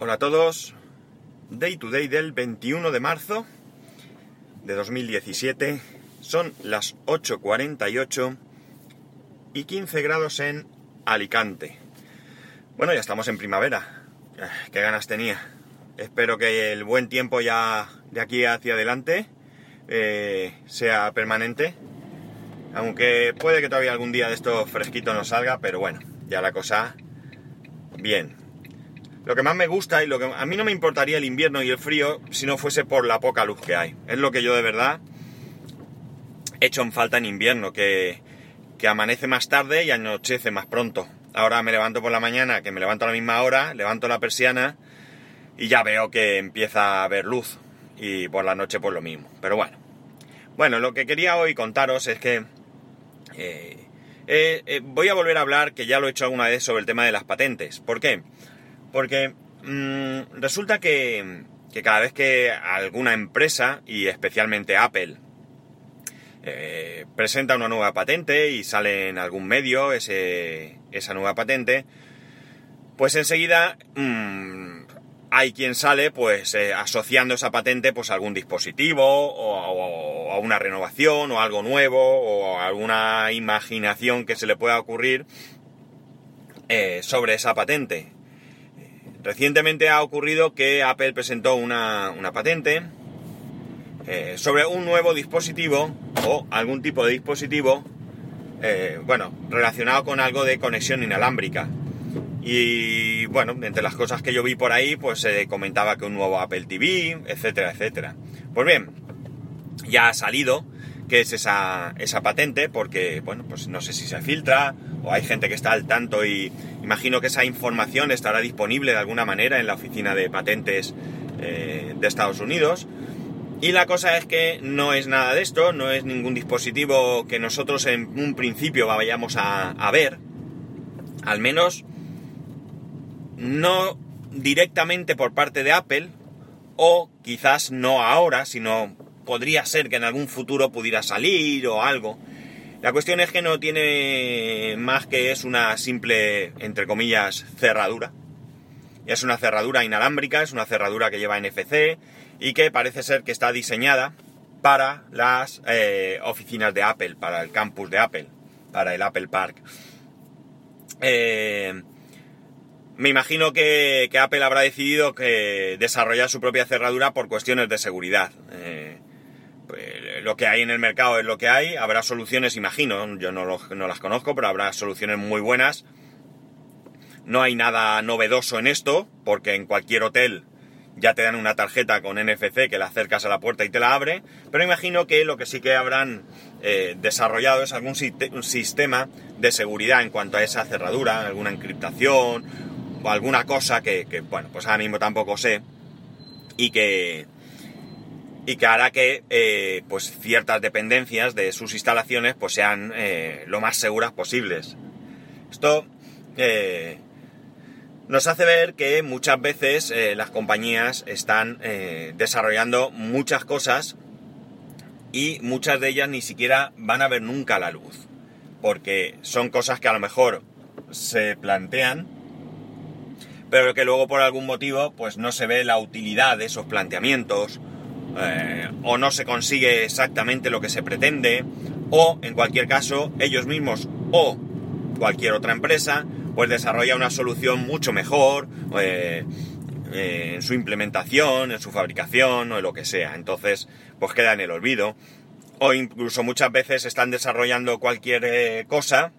Hola a todos. Day to day del 21 de marzo de 2017. Son las 8.48 y 15 grados en Alicante. Bueno, ya estamos en primavera. Ah, Qué ganas tenía. Espero que el buen tiempo ya de aquí hacia adelante eh, sea permanente. Aunque puede que todavía algún día de esto fresquito no salga, pero bueno, ya la cosa bien. Lo que más me gusta y lo que a mí no me importaría el invierno y el frío si no fuese por la poca luz que hay. Es lo que yo de verdad echo en falta en invierno, que, que amanece más tarde y anochece más pronto. Ahora me levanto por la mañana, que me levanto a la misma hora, levanto la persiana y ya veo que empieza a haber luz. Y por la noche pues lo mismo. Pero bueno. Bueno, lo que quería hoy contaros es que eh, eh, eh, voy a volver a hablar, que ya lo he hecho alguna vez, sobre el tema de las patentes. ¿Por qué? Porque mmm, resulta que, cada vez que alguna empresa, y especialmente Apple, eh, presenta una nueva patente y sale en algún medio ese, esa nueva patente, pues enseguida mmm, hay quien sale pues eh, asociando esa patente pues a algún dispositivo o, a una renovación o algo nuevo o alguna imaginación que se le pueda ocurrir eh, sobre esa patente. Recientemente ha ocurrido que Apple presentó una, una patente eh, sobre un nuevo dispositivo o algún tipo de dispositivo, eh, bueno, relacionado con algo de conexión inalámbrica. Y bueno, entre las cosas que yo vi por ahí, pues se comentaba que un nuevo Apple TV, etcétera, etcétera. Pues bien, ya ha salido que es esa, esa patente, porque, bueno, pues no sé si se filtra o hay gente que está al tanto y imagino que esa información estará disponible de alguna manera en la oficina de patentes eh, de Estados Unidos. Y la cosa es que no es nada de esto, no es ningún dispositivo que nosotros en un principio vayamos a, a ver, al menos no directamente por parte de Apple, o quizás no ahora, sino podría ser que en algún futuro pudiera salir o algo. La cuestión es que no tiene más que es una simple, entre comillas, cerradura. Es una cerradura inalámbrica, es una cerradura que lleva NFC y que parece ser que está diseñada para las eh, oficinas de Apple, para el campus de Apple, para el Apple Park. Eh, me imagino que, Apple habrá decidido que desarrollar su propia cerradura por cuestiones de seguridad. Eh, pues, lo que hay en el mercado es lo que hay. Habrá soluciones, imagino, yo no, lo, no, las conozco, pero habrá soluciones muy buenas. No hay nada novedoso en esto, porque en cualquier hotel ya te dan una tarjeta con NFC que la acercas a la puerta y te la abre. Pero imagino que lo que sí que habrán eh, desarrollado es algún sistema de seguridad en cuanto a esa cerradura, alguna encriptación o alguna cosa que, que bueno, pues ahora mismo tampoco sé y que y que hará que eh, pues ciertas dependencias de sus instalaciones pues sean eh, lo más seguras posibles. Esto eh, nos hace ver que muchas veces las compañías están desarrollando muchas cosas y muchas de ellas ni siquiera van a ver nunca la luz. Porque son cosas que a lo mejor se plantean, pero que luego por algún motivo pues no se ve la utilidad de esos planteamientos, eh, o no se consigue exactamente lo que se pretende, o en cualquier caso ellos mismos o cualquier otra empresa pues desarrolla una solución mucho mejor eh, eh, en su implementación, en su fabricación o en lo que sea. Entonces, pues queda en el olvido. O incluso muchas veces están desarrollando cualquier cosa.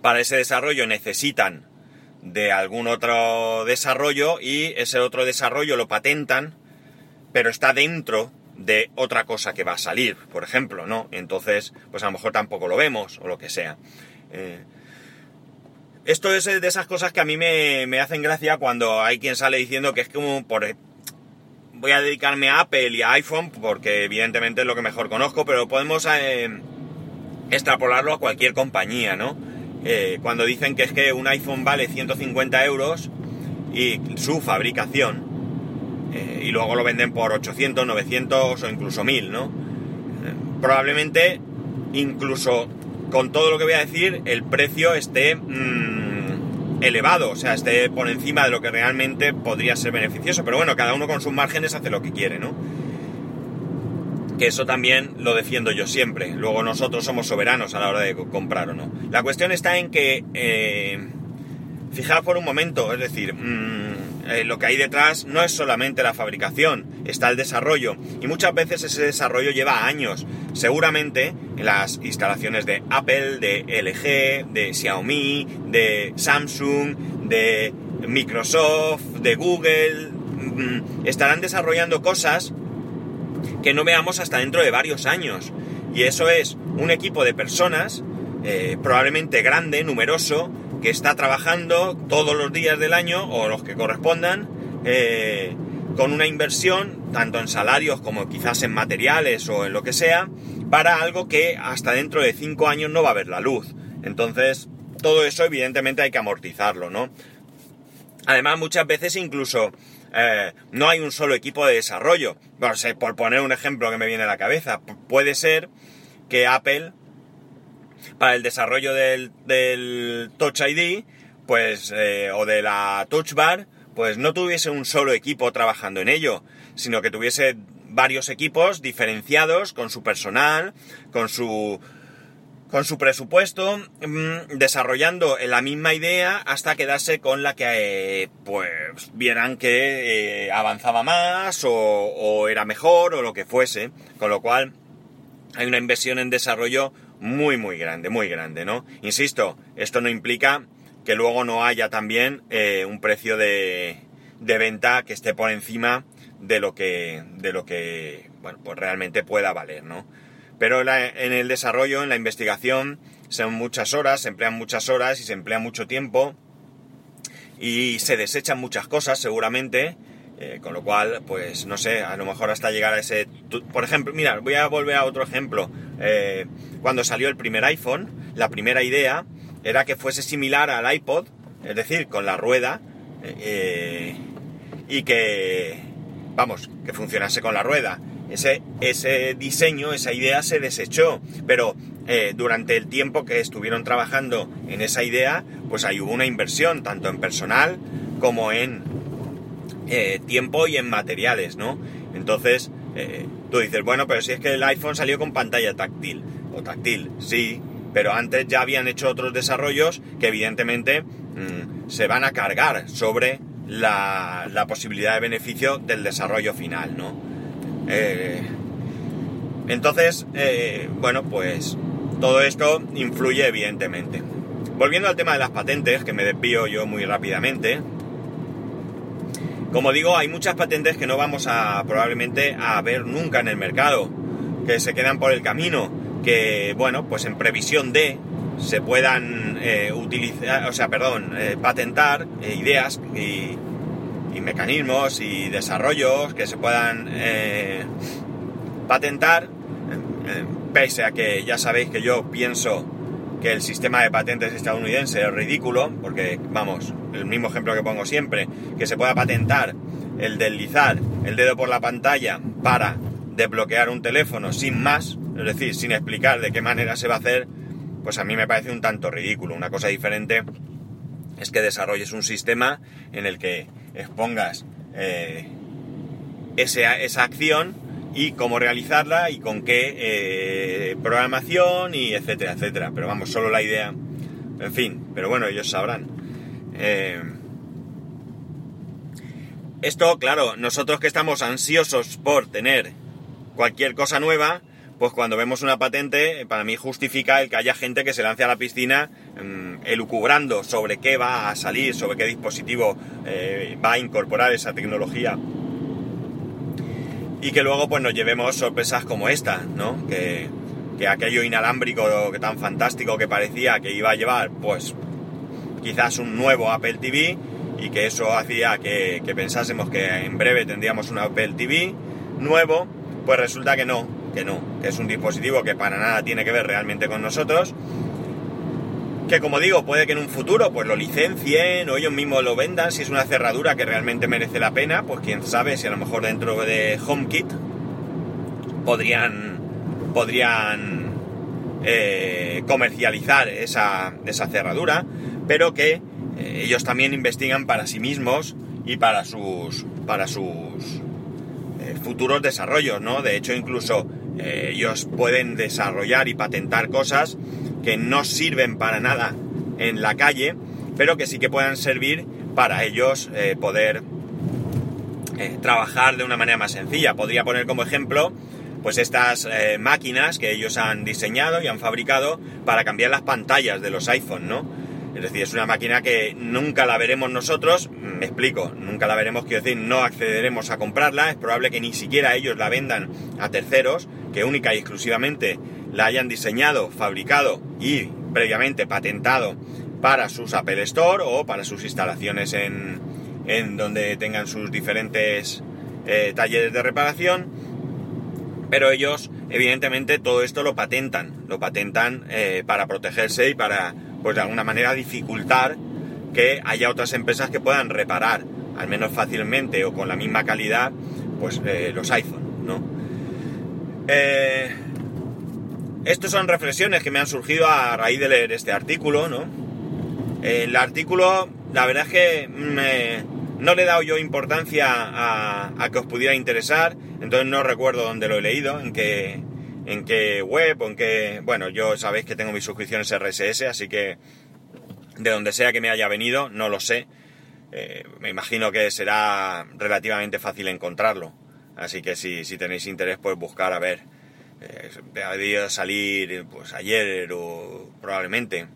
Para ese desarrollo necesitan de algún otro desarrollo y ese otro desarrollo lo patentan, pero está dentro de otra cosa que va a salir, por ejemplo, ¿no? Entonces, pues a lo mejor tampoco lo vemos o lo que sea. Eh, esto es de esas cosas que a mí me, me, hacen gracia cuando hay quien sale diciendo que es como por... Voy a dedicarme a Apple y a iPhone porque evidentemente es lo que mejor conozco, pero podemos eh, extrapolarlo a cualquier compañía, ¿no? Eh, cuando dicen que es que un iPhone vale 150 euros y su fabricación eh, y luego lo venden por 800, 900 o incluso 1000, ¿no? probablemente incluso con todo lo que voy a decir, el precio esté mmm, elevado, o sea, esté por encima de lo que realmente podría ser beneficioso. Pero bueno, cada uno con sus márgenes hace lo que quiere, ¿no? Que eso también lo defiendo yo siempre. Luego nosotros somos soberanos a la hora de comprar o no. La cuestión está en que, eh, fijaos por un momento, es decir, mm, eh, lo que hay detrás no es solamente la fabricación, está el desarrollo. Y muchas veces ese desarrollo lleva años. Seguramente en las instalaciones de Apple, de LG, de Xiaomi, de Samsung, de Microsoft, de Google, mm, estarán desarrollando cosas que no veamos hasta dentro de varios años. Y eso es un equipo de personas, eh, probablemente grande, numeroso, que está trabajando todos los días del año o los que correspondan, eh, con una inversión, tanto en salarios como quizás en materiales o en lo que sea, para algo que hasta dentro de cinco años no va a ver la luz. Entonces, todo eso evidentemente hay que amortizarlo, ¿no? Además, muchas veces incluso eh, no hay un solo equipo de desarrollo. por poner un ejemplo que me viene a la cabeza, puede ser que Apple, para el desarrollo del, Touch ID, pues, eh, o de la Touch Bar, pues no tuviese un solo equipo trabajando en ello, sino que tuviese varios equipos diferenciados con su personal, con su con su presupuesto, mm, desarrollando la misma idea hasta quedarse con la que eh, pues vieran que eh, avanzaba más o, era mejor o lo que fuese, con lo cual hay una inversión en desarrollo muy muy grande, muy grande, ¿no? Insisto, esto no implica que luego no haya también eh, un precio de, de venta que esté por encima de lo que de lo que bueno pues realmente pueda valer, ¿no? Pero en el desarrollo, en la investigación, son muchas horas, se emplean muchas horas y se emplea mucho tiempo y se desechan muchas cosas seguramente, eh, con lo cual, pues no sé, a lo mejor hasta llegar a ese... Por ejemplo, mira, voy a volver a otro ejemplo. Eh, cuando salió el primer iPhone, la primera idea era que fuese similar al iPod, es decir, con la rueda, eh, y que, vamos, que funcionase con la rueda. Ese, ese diseño, esa idea se desechó, pero eh, durante el tiempo que estuvieron trabajando en esa idea, pues ahí hubo una inversión, tanto en personal como en eh, tiempo y en materiales, ¿no? Entonces, eh, tú dices, bueno, pero si es que el iPhone salió con pantalla táctil, o táctil, sí, pero antes ya habían hecho otros desarrollos que evidentemente mm, se van a cargar sobre la, posibilidad de beneficio del desarrollo final, ¿no? Eh, entonces, eh, bueno, pues todo esto influye evidentemente. Volviendo al tema de las patentes, que me desvío yo muy rápidamente. Como digo, hay muchas patentes que no vamos a probablemente a ver nunca en el mercado, que se quedan por el camino, que bueno, pues en previsión de se puedan eh, utilizar, o sea, perdón, patentar ideas y, y mecanismos y desarrollos que se puedan eh, patentar, eh, eh, pese a que ya sabéis que yo pienso que el sistema de patentes estadounidense es ridículo, porque vamos, el mismo ejemplo que pongo siempre, que se pueda patentar el deslizar el dedo por la pantalla para desbloquear un teléfono sin más, es decir, sin explicar de qué manera se va a hacer, pues a mí me parece un tanto ridículo. Una cosa diferente es que desarrolles un sistema en el que expongas eh, esa acción y cómo realizarla y con qué eh, programación y etcétera, etcétera. Pero vamos, solo la idea. En fin, pero bueno, ellos sabrán. Eh, esto, claro, nosotros que estamos ansiosos por tener cualquier cosa nueva, pues cuando vemos una patente, para mí justifica el que haya gente que se lance a la piscina mm, elucubrando sobre qué va a salir, sobre qué dispositivo eh, va a incorporar esa tecnología. Y que luego pues nos llevemos sorpresas como esta, ¿no? Que, aquello inalámbrico que tan fantástico que parecía que iba a llevar, pues quizás un nuevo Apple TV y que eso hacía que, que pensásemos que en breve tendríamos un Apple TV nuevo, pues resulta que no, que no, que es un dispositivo que para nada tiene que ver realmente con nosotros, que como digo, puede que en un futuro pues lo licencien o ellos mismos lo vendan, si es una cerradura que realmente merece la pena, pues quién sabe si a lo mejor dentro de HomeKit podrían, podrían eh, comercializar esa, esa cerradura, pero que eh, ellos también investigan para sí mismos y para sus, para sus eh, futuros desarrollos, ¿no? De hecho, incluso eh, ellos pueden desarrollar y patentar cosas que no sirven para nada en la calle, pero que sí que puedan servir para ellos poder trabajar de una manera más sencilla. Podría poner como ejemplo pues estas máquinas que ellos han diseñado y han fabricado para cambiar las pantallas de los iPhone, ¿no? Es decir, es una máquina que nunca la veremos nosotros, me explico, nunca la veremos, quiero decir, no accederemos a comprarla, es probable que ni siquiera ellos la vendan a terceros, que única y exclusivamente la hayan diseñado, fabricado y previamente patentado para sus Apple Store o para sus instalaciones en, donde tengan sus diferentes eh, talleres de reparación, pero ellos evidentemente todo esto lo patentan, lo patentan eh, para protegerse y para pues de alguna manera dificultar que haya otras empresas que puedan reparar, al menos fácilmente o con la misma calidad, pues eh, los iPhone, ¿no? Eh, Estas son reflexiones que me han surgido a raíz de leer este artículo, ¿no? El artículo, la verdad es que no le he dado yo importancia a, a, que os pudiera interesar, entonces no recuerdo dónde lo he leído, en qué, en qué web o en qué... Bueno, yo sabéis que tengo mis suscripciones RSS, así que de donde sea que me haya venido, no lo sé. Eh, me imagino que será relativamente fácil encontrarlo. Así que si, si tenéis interés, pues buscar a ver. Eh, ha debido salir pues ayer o probablemente.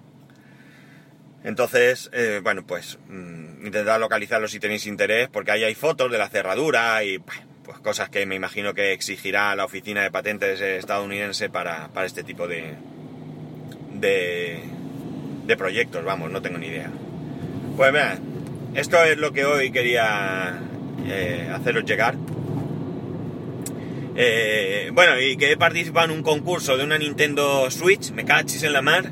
Entonces, eh, bueno, pues mm, intentad localizarlo si tenéis interés, porque ahí hay fotos de la cerradura y pues cosas que me imagino que exigirá la oficina de patentes estadounidense para, este tipo de, de, proyectos, vamos, no tengo ni idea. Pues vean, esto es lo que hoy quería eh, haceros llegar. Eh, bueno, y que he participado en un concurso de una Nintendo Switch, me cachis en la mar,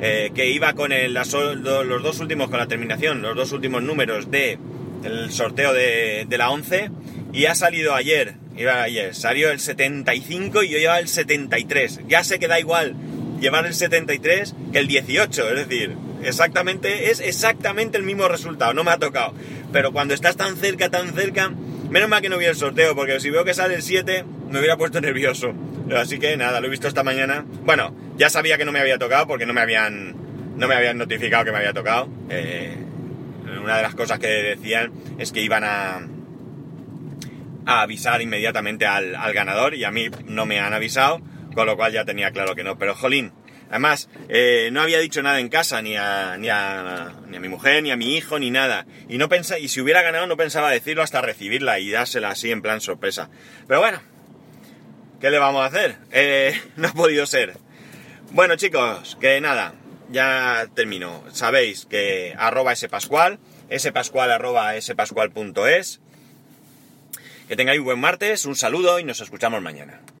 eh, que iba con el, los dos últimos, con la terminación, los dos últimos números de el sorteo de, de la 11 y ha salido ayer, iba ayer, salió el 75 y yo llevaba el 73. Ya sé que da igual llevar el 73 que el 18, es decir, exactamente, es exactamente el mismo resultado, no me ha tocado. Pero cuando estás tan cerca, tan cerca, menos mal que no vi el sorteo, porque si veo que sale el 7, me hubiera puesto nervioso. Así que nada, lo he visto esta mañana. Bueno, ya sabía que no me había tocado porque no me habían, no me habían notificado que me había tocado. Eh, una de las cosas que decían es que iban a, a avisar inmediatamente al, ganador y a mí no me han avisado, con lo cual ya tenía claro que no. Pero jolín, además eh, no había dicho nada en casa, ni a, ni, a, mi mujer, ni a mi hijo, ni nada. Y, no pensa, y si hubiera ganado no pensaba decirlo hasta recibirla y dársela así en plan sorpresa. Pero bueno, ¿qué le vamos a hacer? Eh, no ha podido ser. Bueno chicos, que nada, ya termino. Sabéis que arroba spascual, spascual arroba spascual.es que tengáis un buen martes, un saludo y nos escuchamos mañana.